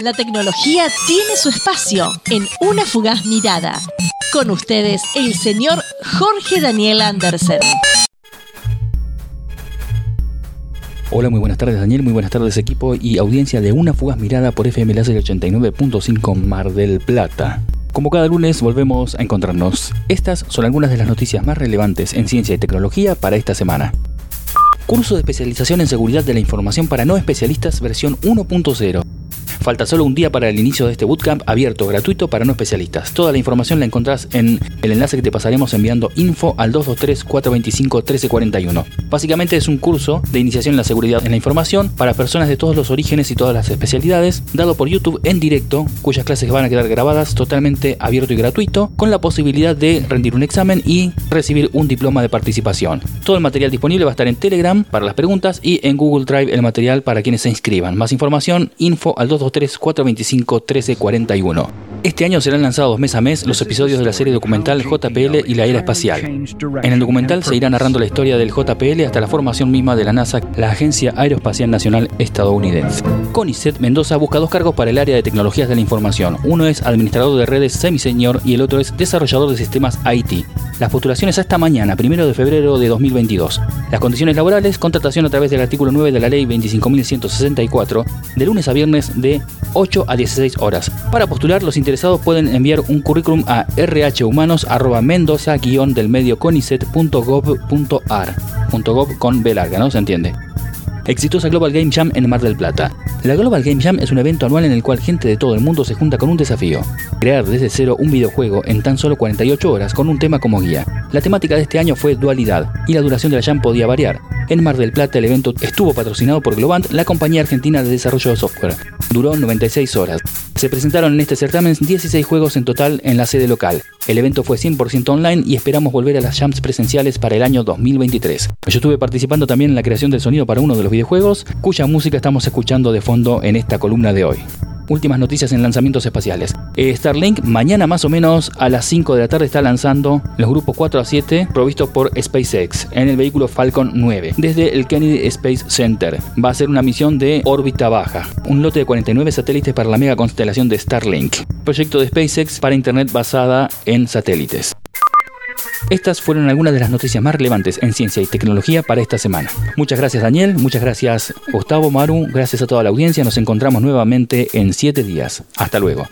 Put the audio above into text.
La tecnología tiene su espacio en una fugaz mirada. Con ustedes, el señor Jorge Daniel Andersen. Hola, muy buenas tardes Daniel, muy buenas tardes equipo y audiencia de Una Fugaz Mirada por FM Láser 89.5 Mar del Plata. Como cada lunes volvemos a encontrarnos. Estas son algunas de las noticias más relevantes en ciencia y tecnología para esta semana. Curso de especialización en seguridad de la información para no especialistas versión 1.0. Falta solo un día para el inicio de este bootcamp abierto, gratuito para no especialistas. Toda la información la encontrás en el enlace que te pasaremos enviando info al 223-425-1341. Básicamente es un curso de iniciación en la seguridad en la información para personas de todos los orígenes y todas las especialidades, dado por YouTube en directo, cuyas clases van a quedar grabadas totalmente abierto y gratuito, con la posibilidad de rendir un examen y recibir un diploma de participación. Todo el material disponible va a estar en Telegram para las preguntas y en Google Drive el material para quienes se inscriban. Más información, info al 223 425 1341. Este año serán lanzados mes a mes los episodios de la serie documental JPL y la era espacial. En el documental se irá narrando la historia del JPL hasta la formación misma de la NASA, la Agencia Aeroespacial Nacional Estadounidense. CONICET Mendoza busca dos cargos para el área de tecnologías de la información. Uno es administrador de redes semi-senior y el otro es desarrollador de sistemas IT. Las postulaciones hasta mañana, primero de febrero de 2022. Las condiciones laborales, contratación a través del artículo 9 de la ley 25.164, de lunes a viernes de 8 a 16 horas. Para postular, los interesados pueden enviar un currículum a rhhumanos.mendoza-del medio conicet.gov.ar. .gov con B larga, ¿no? ¿Se entiende? Exitosa Global Game Jam en Mar del Plata. La Global Game Jam es un evento anual en el cual gente de todo el mundo se junta con un desafío. Crear desde cero un videojuego en tan solo 48 horas con un tema como guía. La temática de este año fue dualidad y la duración de la jam podía variar. En Mar del Plata el evento estuvo patrocinado por Globant, la compañía argentina de desarrollo de software. Duró 96 horas. Se presentaron en este certamen 16 juegos en total en la sede local. El evento fue 100% online y esperamos volver a las jams presenciales para el año 2023. Yo estuve participando también en la creación del sonido para uno de los videojuegos, cuya música estamos escuchando de fondo en esta columna de hoy últimas noticias en lanzamientos espaciales. Eh, Starlink mañana más o menos a las 5 de la tarde está lanzando los grupos 4 a 7 provistos por SpaceX en el vehículo Falcon 9 desde el Kennedy Space Center. Va a ser una misión de órbita baja, un lote de 49 satélites para la mega constelación de Starlink, proyecto de SpaceX para Internet basada en satélites. Estas fueron algunas de las noticias más relevantes en ciencia y tecnología para esta semana. Muchas gracias Daniel, muchas gracias Gustavo Maru, gracias a toda la audiencia, nos encontramos nuevamente en 7 días. Hasta luego.